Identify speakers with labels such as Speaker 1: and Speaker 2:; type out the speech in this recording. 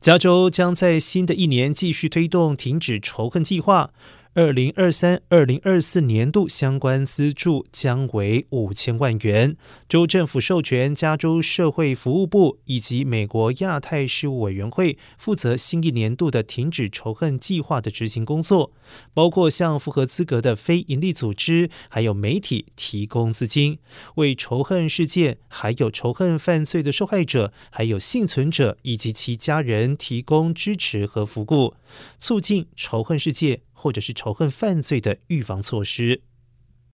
Speaker 1: 加州将在新的一年继续推动停止仇恨计划。二零二三、二零二四年度相关资助将为五千万元。州政府授权加州社会服务部以及美国亚太事务委员会负责新一年度的停止仇恨计划的执行工作，包括向符合资格的非营利组织还有媒体提供资金，为仇恨事件、还有仇恨犯罪的受害者、还有幸存者以及其家人提供支持和服务，促进仇恨事件。或者是仇恨犯罪的预防措施。